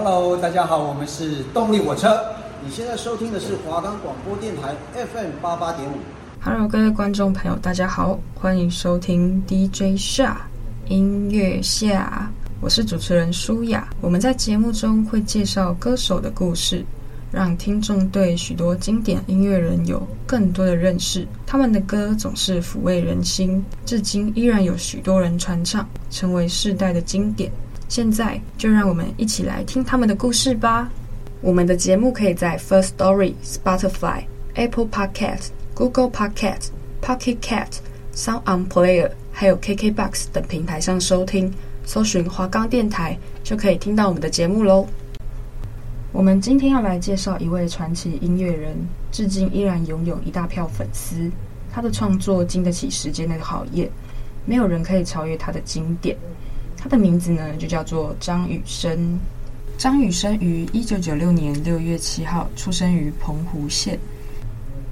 Hello，大家好，我们是动力火车。你现在收听的是华冈广播电台 FM 八八点五。Hello，各位观众朋友，大家好，欢迎收听 DJ 夏音乐夏，我是主持人舒雅。我们在节目中会介绍歌手的故事。让听众对许多经典音乐人有更多的认识。他们的歌总是抚慰人心，至今依然有许多人传唱，成为世代的经典。现在就让我们一起来听他们的故事吧。我们的节目可以在 First Story、Spotify、Apple Podcast、Google Podcast、Pocket c a t Sound On Player，还有 KKBox 等平台上收听。搜寻华冈电台就可以听到我们的节目喽。我们今天要来介绍一位传奇音乐人，至今依然拥有一大票粉丝。他的创作经得起时间的考验，没有人可以超越他的经典。他的名字呢，就叫做张雨生。张雨生于一九九六年六月七号出生于澎湖县。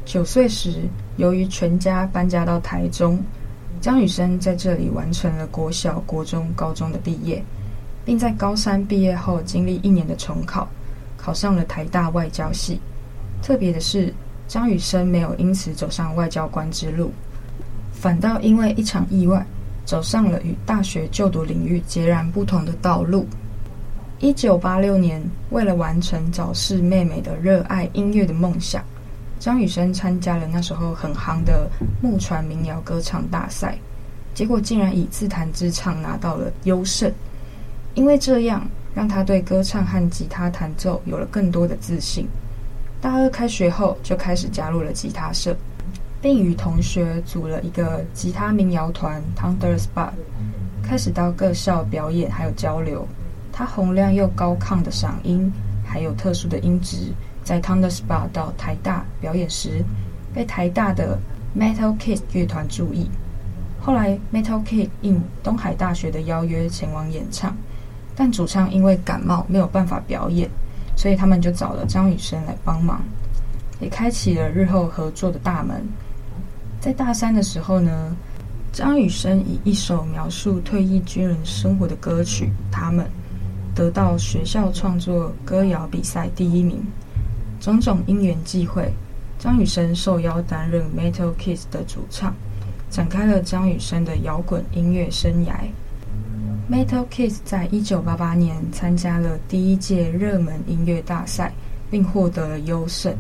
九岁时，由于全家搬家到台中，张雨生在这里完成了国小、国中、高中的毕业，并在高三毕业后经历一年的重考。考上了台大外交系，特别的是，张雨生没有因此走上外交官之路，反倒因为一场意外，走上了与大学就读领域截然不同的道路。一九八六年，为了完成早逝妹妹的热爱音乐的梦想，张雨生参加了那时候很夯的木船民谣歌唱大赛，结果竟然以自弹自唱拿到了优胜。因为这样，让他对歌唱和吉他弹奏有了更多的自信。大二开学后，就开始加入了吉他社，并与同学组了一个吉他民谣团 Thunderspot，开始到各校表演还有交流。他洪亮又高亢的嗓音，还有特殊的音质，在 Thunderspot 到台大表演时，被台大的 Metal Kid 乐团注意。后来 Metal Kid 应东海大学的邀约前往演唱。但主唱因为感冒没有办法表演，所以他们就找了张雨生来帮忙，也开启了日后合作的大门。在大三的时候呢，张雨生以一首描述退役军人生活的歌曲《他们》得到学校创作歌谣比赛第一名。种种因缘际会，张雨生受邀担任 Metal Kids 的主唱，展开了张雨生的摇滚音乐生涯。Metal Kids 在一九八八年参加了第一届热门音乐大赛，并获得了优胜，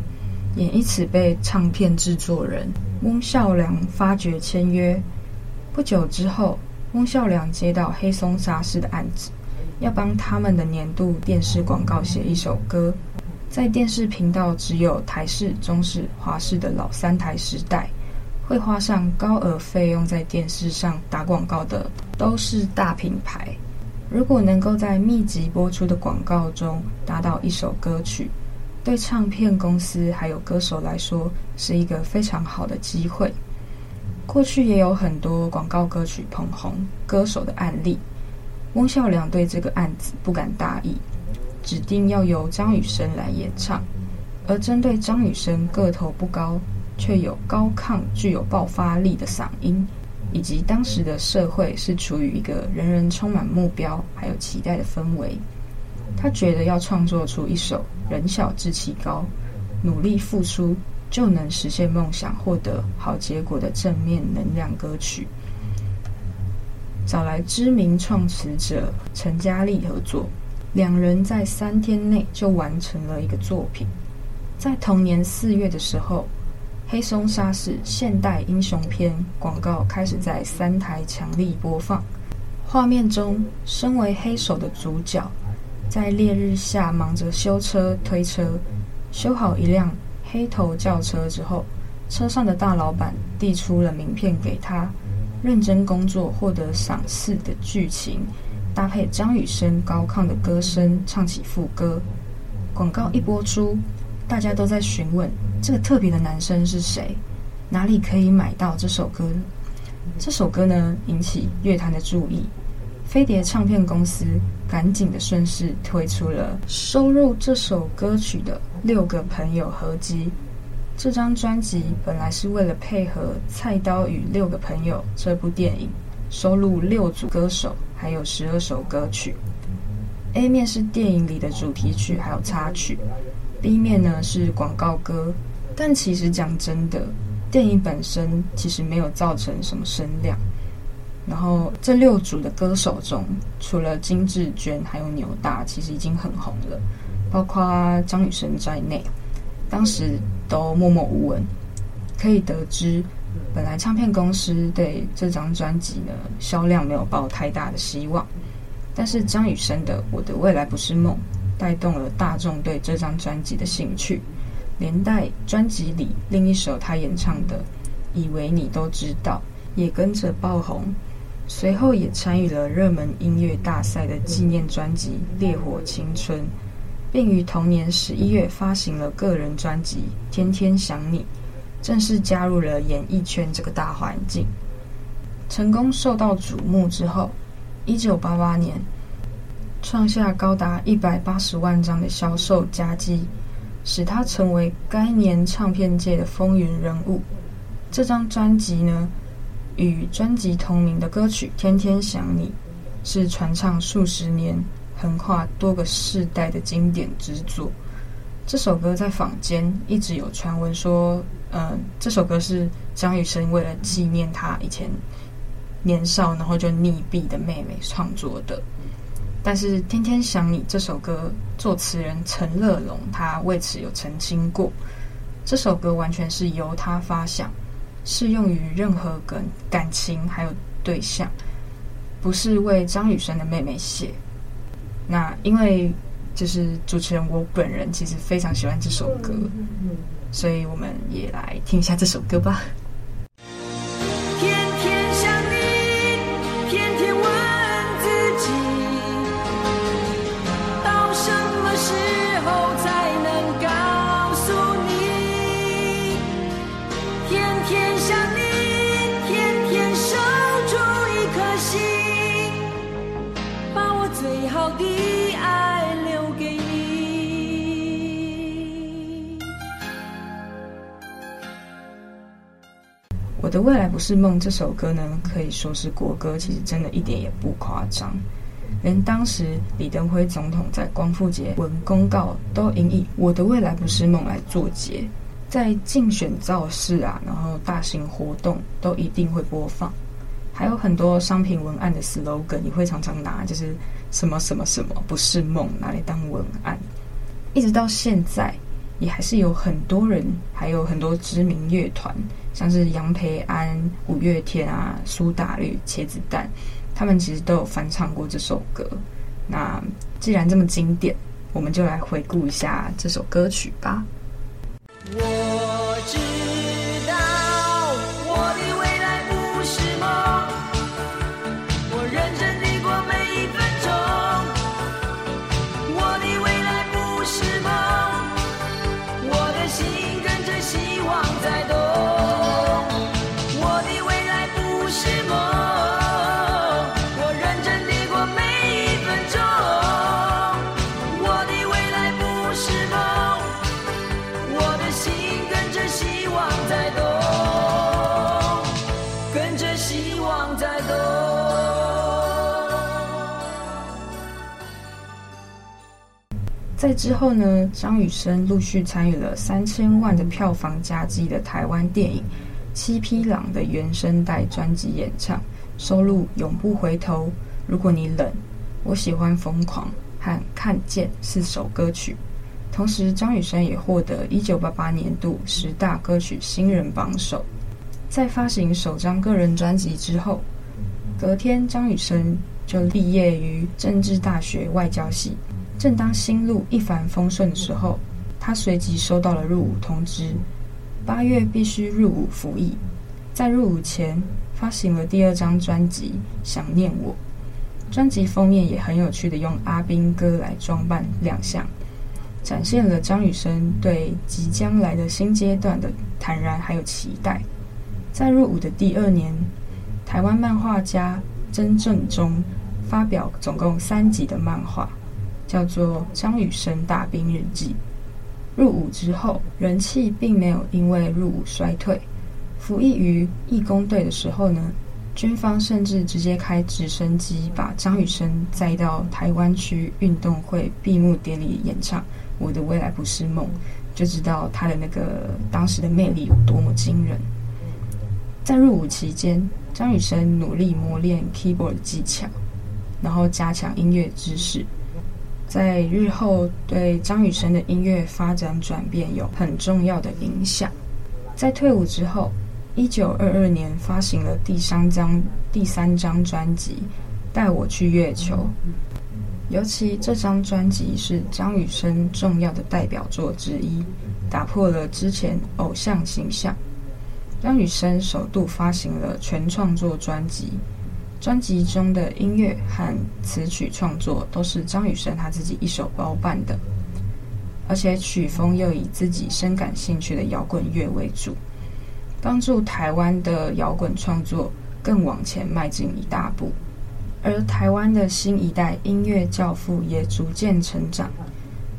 也因此被唱片制作人翁孝良发掘签约。不久之后，翁孝良接到黑松沙士的案子，要帮他们的年度电视广告写一首歌。在电视频道只有台视、中视、华视的老三台时代。会花上高额费用在电视上打广告的都是大品牌。如果能够在密集播出的广告中打到一首歌曲，对唱片公司还有歌手来说是一个非常好的机会。过去也有很多广告歌曲捧红歌手的案例。翁孝良对这个案子不敢大意，指定要由张雨生来演唱。而针对张雨生个头不高，却有高亢、具有爆发力的嗓音，以及当时的社会是处于一个人人充满目标还有期待的氛围。他觉得要创作出一首人小志气高、努力付出就能实现梦想、获得好结果的正面能量歌曲，找来知名创词者陈嘉丽合作，两人在三天内就完成了一个作品。在同年四月的时候。黑松沙士现代英雄片广告开始在三台强力播放，画面中，身为黑手的主角在烈日下忙着修车推车，修好一辆黑头轿车之后，车上的大老板递出了名片给他，认真工作获得赏赐的剧情，搭配张雨生高亢的歌声唱起副歌，广告一播出。大家都在询问这个特别的男生是谁，哪里可以买到这首歌？这首歌呢，引起乐坛的注意，飞碟唱片公司赶紧的顺势推出了收录这首歌曲的《六个朋友》合辑。这张专辑本来是为了配合《菜刀与六个朋友》这部电影，收录六组歌手还有十二首歌曲。A 面是电影里的主题曲还有插曲，B 面呢是广告歌。但其实讲真的，电影本身其实没有造成什么声量。然后这六组的歌手中，除了金智娟还有纽大，其实已经很红了，包括张雨生在内，当时都默默无闻。可以得知，本来唱片公司对这张专辑呢销量没有抱太大的希望，但是张雨生的《我的未来不是梦》带动了大众对这张专辑的兴趣。连带专辑里另一首他演唱的《以为你都知道》也跟着爆红，随后也参与了热门音乐大赛的纪念专辑《烈火青春》，并于同年十一月发行了个人专辑《天天想你》，正式加入了演艺圈这个大环境。成功受到瞩目之后，一九八八年创下高达一百八十万张的销售佳绩。使他成为该年唱片界的风云人物。这张专辑呢，与专辑同名的歌曲《天天想你》是传唱数十年、横跨多个世代的经典之作。这首歌在坊间一直有传闻说，呃，这首歌是张雨生为了纪念他以前年少然后就溺毙的妹妹创作的。但是《天天想你》这首歌，作词人陈乐融他为此有澄清过，这首歌完全是由他发想，适用于任何感感情还有对象，不是为张雨生的妹妹写。那因为就是主持人我本人其实非常喜欢这首歌，所以我们也来听一下这首歌吧。是梦这首歌呢，可以说是国歌，其实真的一点也不夸张。连当时李登辉总统在光复节文公告都引以“我的未来不是梦”来作结，在竞选造势啊，然后大型活动都一定会播放。还有很多商品文案的 slogan 也会常常拿，就是什么什么什么不是梦，拿来当文案。一直到现在，也还是有很多人，还有很多知名乐团。像是杨培安、五月天啊、苏打绿、茄子蛋，他们其实都有翻唱过这首歌。那既然这么经典，我们就来回顾一下这首歌曲吧。在之后呢，张雨生陆续参与了三千万的票房佳绩的台湾电影《七匹狼》的原声带专辑演唱，收录《永不回头》《如果你冷》《我喜欢疯狂》和《看见》四首歌曲。同时，张雨生也获得一九八八年度十大歌曲新人榜首。在发行首张个人专辑之后，隔天张雨生就毕业于政治大学外交系。正当心路一帆风顺的时候，他随即收到了入伍通知，八月必须入伍服役。在入伍前，发行了第二张专辑《想念我》，专辑封面也很有趣的用阿兵哥来装扮亮相，展现了张雨生对即将来的新阶段的坦然还有期待。在入伍的第二年，台湾漫画家曾正中发表总共三集的漫画。叫做张雨生大兵日记。入伍之后，人气并没有因为入伍衰退。服役于义工队的时候呢，军方甚至直接开直升机把张雨生载到台湾区运动会闭幕典礼演唱《我的未来不是梦》，就知道他的那个当时的魅力有多么惊人。在入伍期间，张雨生努力磨练 keyboard 技巧，然后加强音乐知识，在日后对张雨生的音乐发展转变有很重要的影响。在退伍之后，一九二二年发行了第三张第三张专辑《带我去月球》，尤其这张专辑是张雨生重要的代表作之一，打破了之前偶像形象。张雨生首度发行了全创作专辑，专辑中的音乐和词曲创作都是张雨生他自己一手包办的，而且曲风又以自己深感兴趣的摇滚乐为主。帮助台湾的摇滚创作更往前迈进一大步，而台湾的新一代音乐教父也逐渐成长。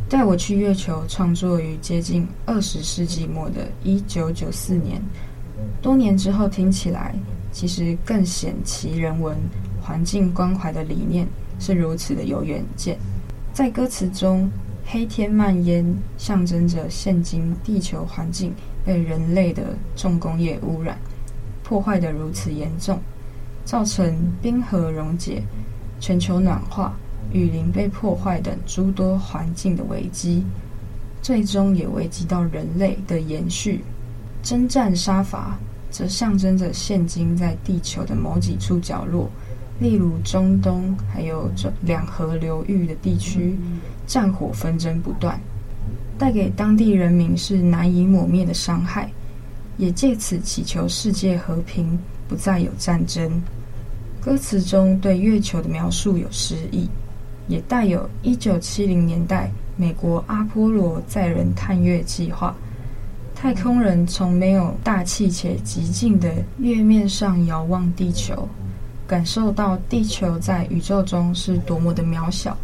带我去月球创作于接近二十世纪末的一九九四年，多年之后听起来，其实更显其人文、环境关怀的理念是如此的有远见。在歌词中，黑天漫烟象征着现今地球环境。被人类的重工业污染破坏得如此严重，造成冰河溶解、全球暖化、雨林被破坏等诸多环境的危机，最终也危及到人类的延续。征战杀伐则象征着现今在地球的某几处角落，例如中东还有这两河流域的地区，战火纷争不断。带给当地人民是难以抹灭的伤害，也借此祈求世界和平，不再有战争。歌词中对月球的描述有诗意，也带有一九七零年代美国阿波罗载人探月计划，太空人从没有大气且极静的月面上遥望地球，感受到地球在宇宙中是多么的渺小。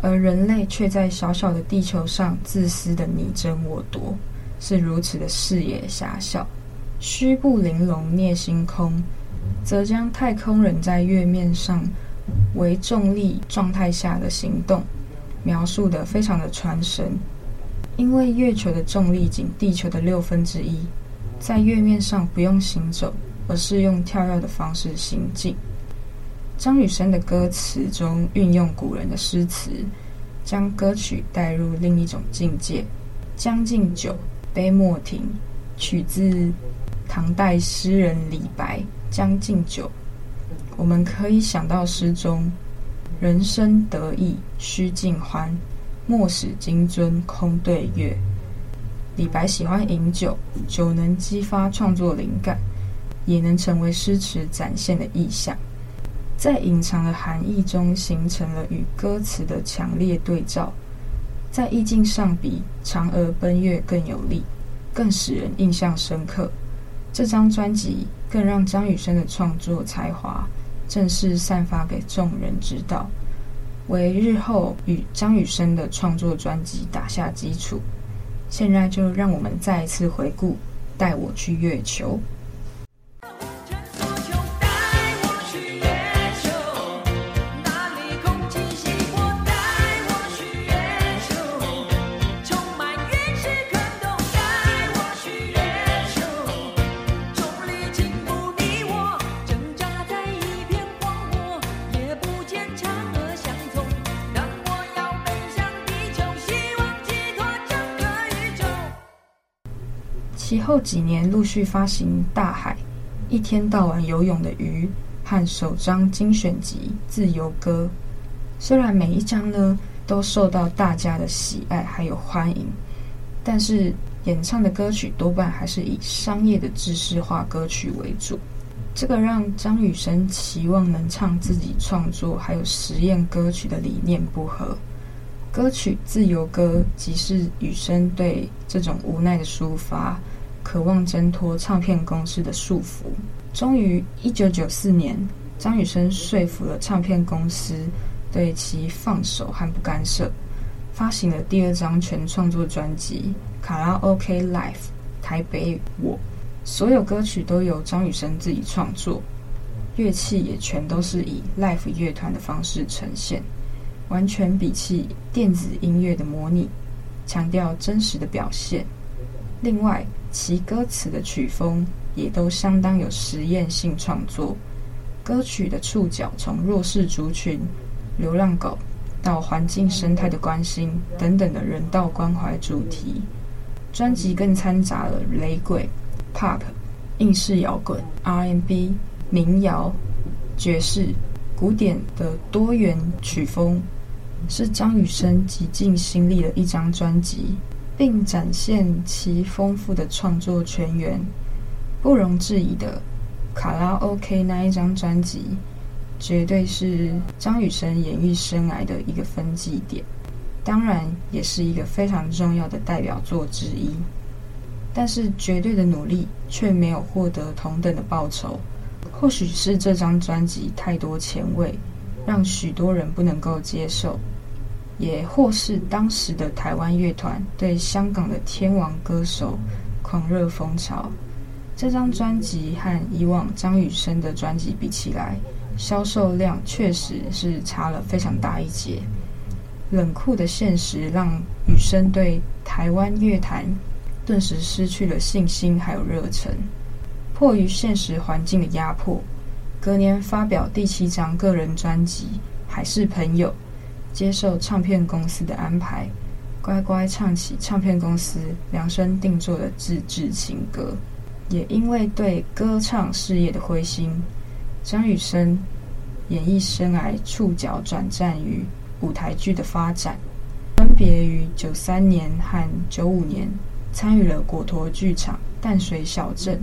而人类却在小小的地球上自私的你争我夺，是如此的视野狭小。虚不玲珑涅星空，则将太空人在月面上微重力状态下的行动描述得非常的传神。因为月球的重力仅地球的六分之一，在月面上不用行走，而是用跳跃的方式行进。张雨生的歌词中运用古人的诗词，将歌曲带入另一种境界。《将进酒》《杯莫停》，取自唐代诗人李白《将进酒》。我们可以想到诗中“人生得意须尽欢，莫使金樽空对月”。李白喜欢饮酒，酒能激发创作灵感，也能成为诗词展现的意象。在隐藏的含义中，形成了与歌词的强烈对照，在意境上比《嫦娥奔月》更有力，更使人印象深刻。这张专辑更让张雨生的创作才华正式散发给众人知道，为日后与张雨生的创作专辑打下基础。现在就让我们再一次回顾《带我去月球》。其后几年陆续发行《大海》《一天到晚游泳的鱼》和首张精选集《自由歌》，虽然每一张呢都受到大家的喜爱还有欢迎，但是演唱的歌曲多半还是以商业的制式化歌曲为主。这个让张雨生期望能唱自己创作还有实验歌曲的理念不合。歌曲《自由歌》即是雨生对这种无奈的抒发。渴望挣脱唱片公司的束缚，终于，一九九四年，张雨生说服了唱片公司，对其放手和不干涉，发行了第二张全创作专辑《卡拉 OK Live》台北我，所有歌曲都由张雨生自己创作。乐器也全都是以 live 乐团的方式呈现，完全比弃电子音乐的模拟，强调真实的表现。另外，其歌词的曲风也都相当有实验性创作，歌曲的触角从弱势族群、流浪狗到环境生态的关心等等的人道关怀主题。专辑更掺杂了雷鬼、pop、英式摇滚、R&B、民谣、爵士、古典的多元曲风，是张雨生极尽心力的一张专辑。并展现其丰富的创作泉源。不容置疑的，《卡拉 OK》那一张专辑，绝对是张雨生演艺生涯的一个分界点，当然也是一个非常重要的代表作之一。但是，绝对的努力却没有获得同等的报酬。或许是这张专辑太多前卫，让许多人不能够接受。也或是当时的台湾乐团对香港的天王歌手狂热风潮，这张专辑和以往张雨生的专辑比起来，销售量确实是差了非常大一截。冷酷的现实让雨生对台湾乐坛顿时失去了信心还有热忱，迫于现实环境的压迫，隔年发表第七张个人专辑《还是朋友》。接受唱片公司的安排，乖乖唱起唱片公司量身定做的自制情歌。也因为对歌唱事业的灰心，张雨生演艺生涯触角转战于舞台剧的发展，分别于九三年和九五年参与了果陀剧场《淡水小镇》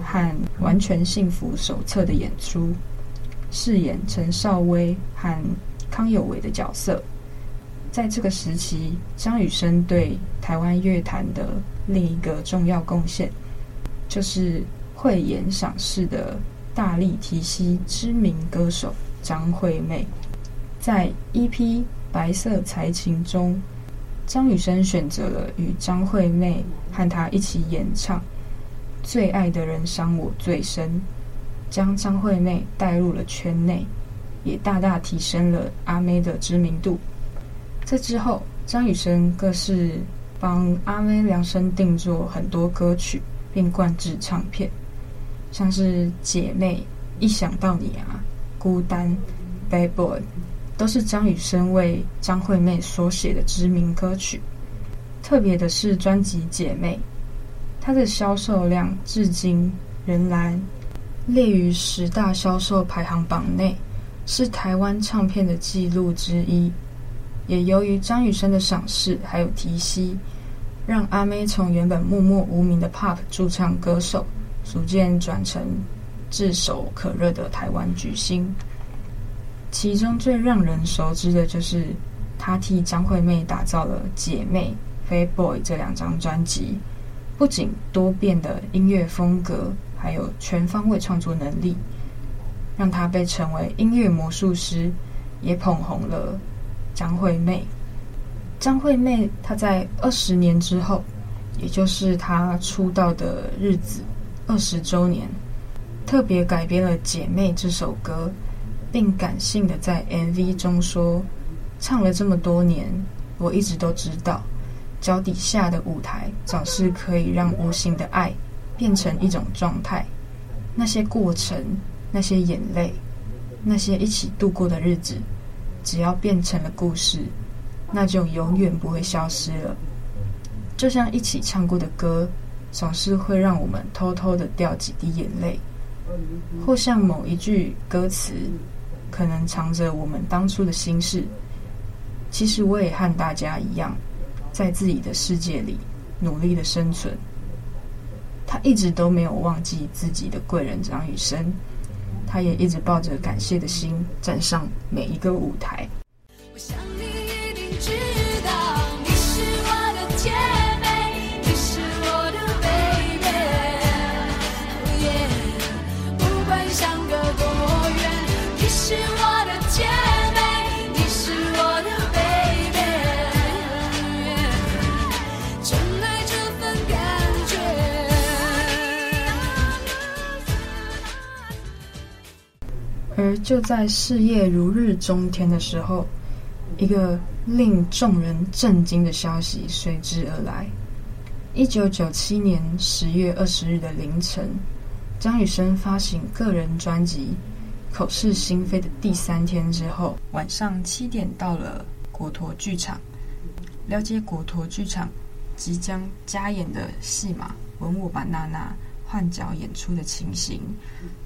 和《完全幸福手册》的演出，饰演陈少威和。康有为的角色，在这个时期，张雨生对台湾乐坛的另一个重要贡献，就是慧眼赏识的大力提携知名歌手张惠妹。在 EP《白色才情》中，张雨生选择了与张惠妹和她一起演唱《最爱的人伤我最深》，将张惠妹带入了圈内。也大大提升了阿妹的知名度。在之后，张雨生更是帮阿妹量身定做很多歌曲，并灌制唱片，像是《姐妹》、《一想到你啊》、《孤单》、《Bad Boy》，都是张雨生为张惠妹所写的知名歌曲。特别的是专辑《姐妹》，它的销售量至今仍然列于十大销售排行榜内。是台湾唱片的记录之一，也由于张雨生的赏识还有提携，让阿妹从原本默默无名的 Pop 驻唱歌手，逐渐转成炙手可热的台湾巨星。其中最让人熟知的就是她替张惠妹打造了《姐妹》《Bad Boy》这两张专辑，不仅多变的音乐风格，还有全方位创作能力。让他被称为音乐魔术师，也捧红了张惠妹。张惠妹她在二十年之后，也就是她出道的日子二十周年，特别改编了《姐妹》这首歌，并感性的在 MV 中说：“唱了这么多年，我一直都知道，脚底下的舞台总是可以让无形的爱变成一种状态，那些过程。”那些眼泪，那些一起度过的日子，只要变成了故事，那就永远不会消失了。就像一起唱过的歌，总是会让我们偷偷的掉几滴眼泪，或像某一句歌词，可能藏着我们当初的心事。其实我也和大家一样，在自己的世界里努力的生存。他一直都没有忘记自己的贵人张雨生。他也一直抱着感谢的心，站上每一个舞台。我想你一定知道，而就在事业如日中天的时候，一个令众人震惊的消息随之而来。一九九七年十月二十日的凌晨，张雨生发行个人专辑《口是心非》的第三天之后，晚上七点到了果陀剧场，了解果陀剧场即将加演的戏码《吻我吧，娜娜》换角演出的情形，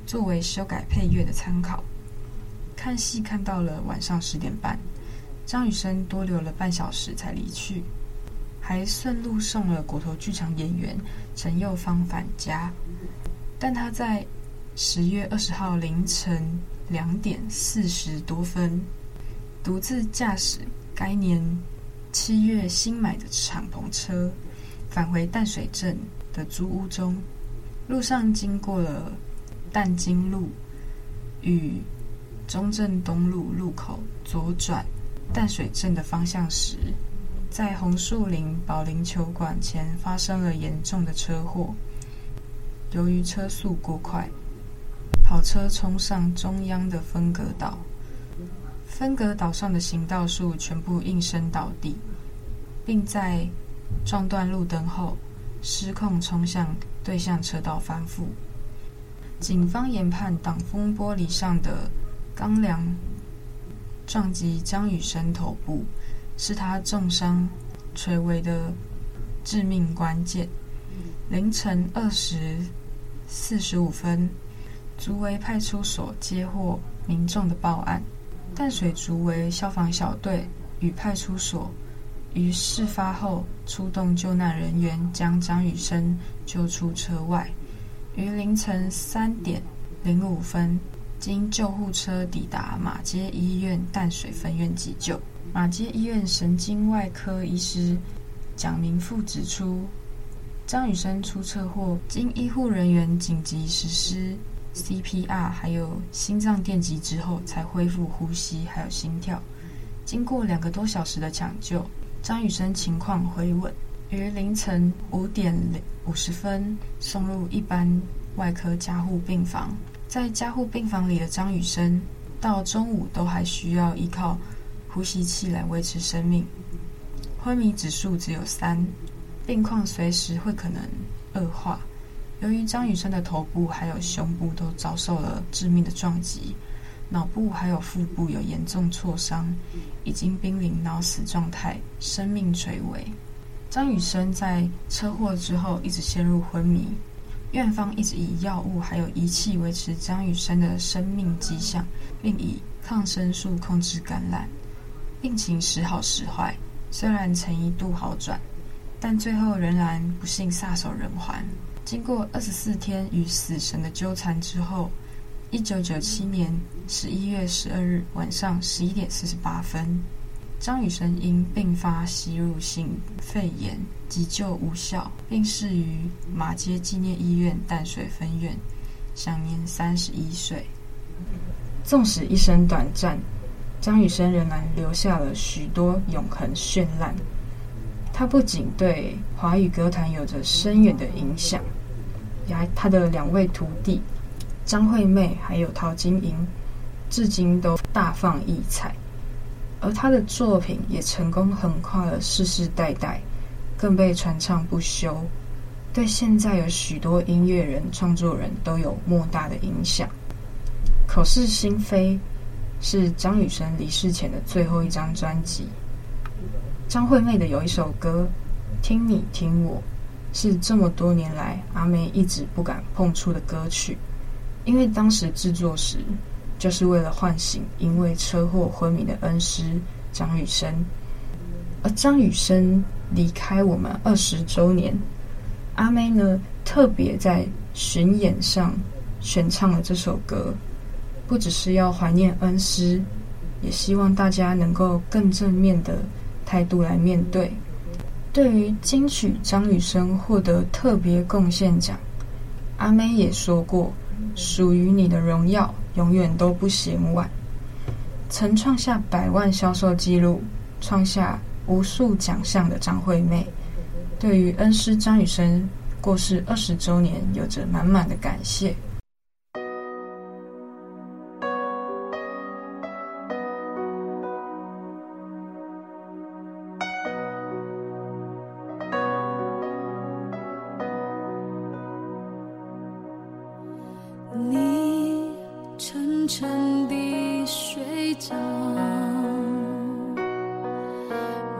作为修改配乐的参考。看戏看到了晚上十点半，张雨生多留了半小时才离去。还顺路送了果陀剧场演员陈佑芳返家，但他在十月二十号凌晨两点四十多分，独自驾驶该年七月新买的敞篷车返回淡水镇的租屋中，路上经过了淡金路与中正东路路口左转淡水镇的方向时。在红树林保龄球馆前发生了严重的车祸。由于车速过快，跑车冲上中央的分隔岛，分隔岛上的行道树全部应声倒地，并在撞断路灯后失控冲向对向车道翻覆。警方研判挡风玻璃上的钢梁撞击张雨生头部。是他重伤垂危的致命关键。凌晨二时四十五分，竹围派出所接获民众的报案，淡水竹围消防小队与派出所于事发后出动救难人员，将张雨生救出车外。于凌晨三点零五分，经救护车抵达马街医院淡水分院急救。马街医院神经外科医师蒋明富指出，张雨生出车祸，经医护人员紧急实施 CPR，还有心脏电击之后，才恢复呼吸还有心跳。经过两个多小时的抢救，张雨生情况回稳，于凌晨五点五十分送入一般外科加护病房。在加护病房里的张雨生，到中午都还需要依靠。呼吸器来维持生命，昏迷指数只有三，病况随时会可能恶化。由于张雨生的头部还有胸部都遭受了致命的撞击，脑部还有腹部有严重挫伤，已经濒临脑死状态，生命垂危。张雨生在车祸之后一直陷入昏迷，院方一直以药物还有仪器维持张雨生的生命迹象，并以抗生素控制感染。病情时好时坏，虽然曾一度好转，但最后仍然不幸撒手人寰。经过二十四天与死神的纠缠之后，一九九七年十一月十二日晚上十一点四十八分，张雨生因并发吸入性肺炎急救无效，病逝于马街纪念医院淡水分院，享年三十一岁。纵使一生短暂。张雨生仍然留下了许多永恒绚烂。他不仅对华语歌坛有着深远的影响，也他的两位徒弟张惠妹还有陶晶莹，至今都大放异彩。而她的作品也成功横跨了世世代代，更被传唱不休，对现在有许多音乐人、创作人都有莫大的影响。口是心非。是张雨生离世前的最后一张专辑。张惠妹的有一首歌《听你听我》，是这么多年来阿妹一直不敢碰触的歌曲，因为当时制作时就是为了唤醒因为车祸昏迷的恩师张雨生。而张雨生离开我们二十周年，阿妹呢特别在巡演上选唱了这首歌。不只是要怀念恩师，也希望大家能够更正面的态度来面对。对于金曲张雨生获得特别贡献奖，阿妹也说过：“属于你的荣耀永远都不嫌晚。”曾创下百万销售记录、创下无数奖项的张惠妹，对于恩师张雨生过世二十周年，有着满满的感谢。沉地睡着，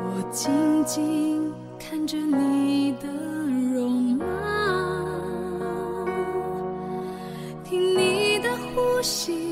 我静静看着你的容貌，听你的呼吸，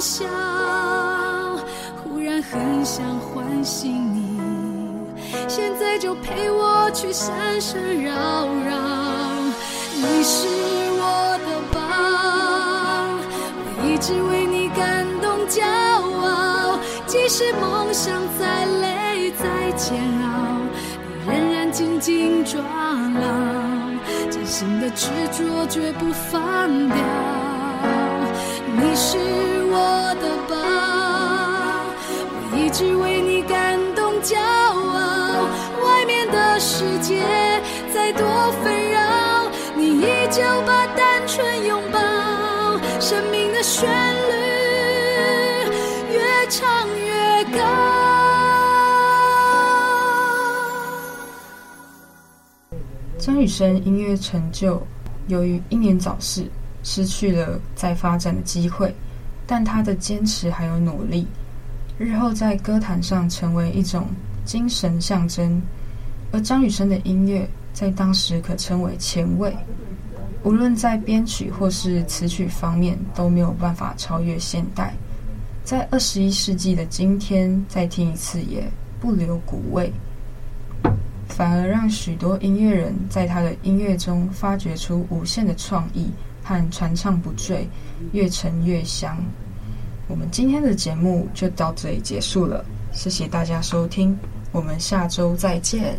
笑，忽然很想唤醒你，现在就陪我去山山绕绕。你是我的宝，我一直为你感动骄傲。即使梦想再累再煎熬，你仍然紧紧抓牢，真心的执着绝不放掉。你是只为你感动骄傲。外面的世界再多纷扰，你依旧把单纯拥抱。生命的旋律越唱越高。张雨生音乐成就，由于英年早逝，失去了再发展的机会，但他的坚持还有努力，日后在歌坛上成为一种精神象征。而张雨生的音乐在当时可称为前卫，无论在编曲或是词曲方面都没有办法超越现代。在二十一世纪的今天，再听一次也不留古味，反而让许多音乐人在他的音乐中发掘出无限的创意和传唱不坠，越沉越香。我们今天的节目就到这里结束了，谢谢大家收听，我们下周再见。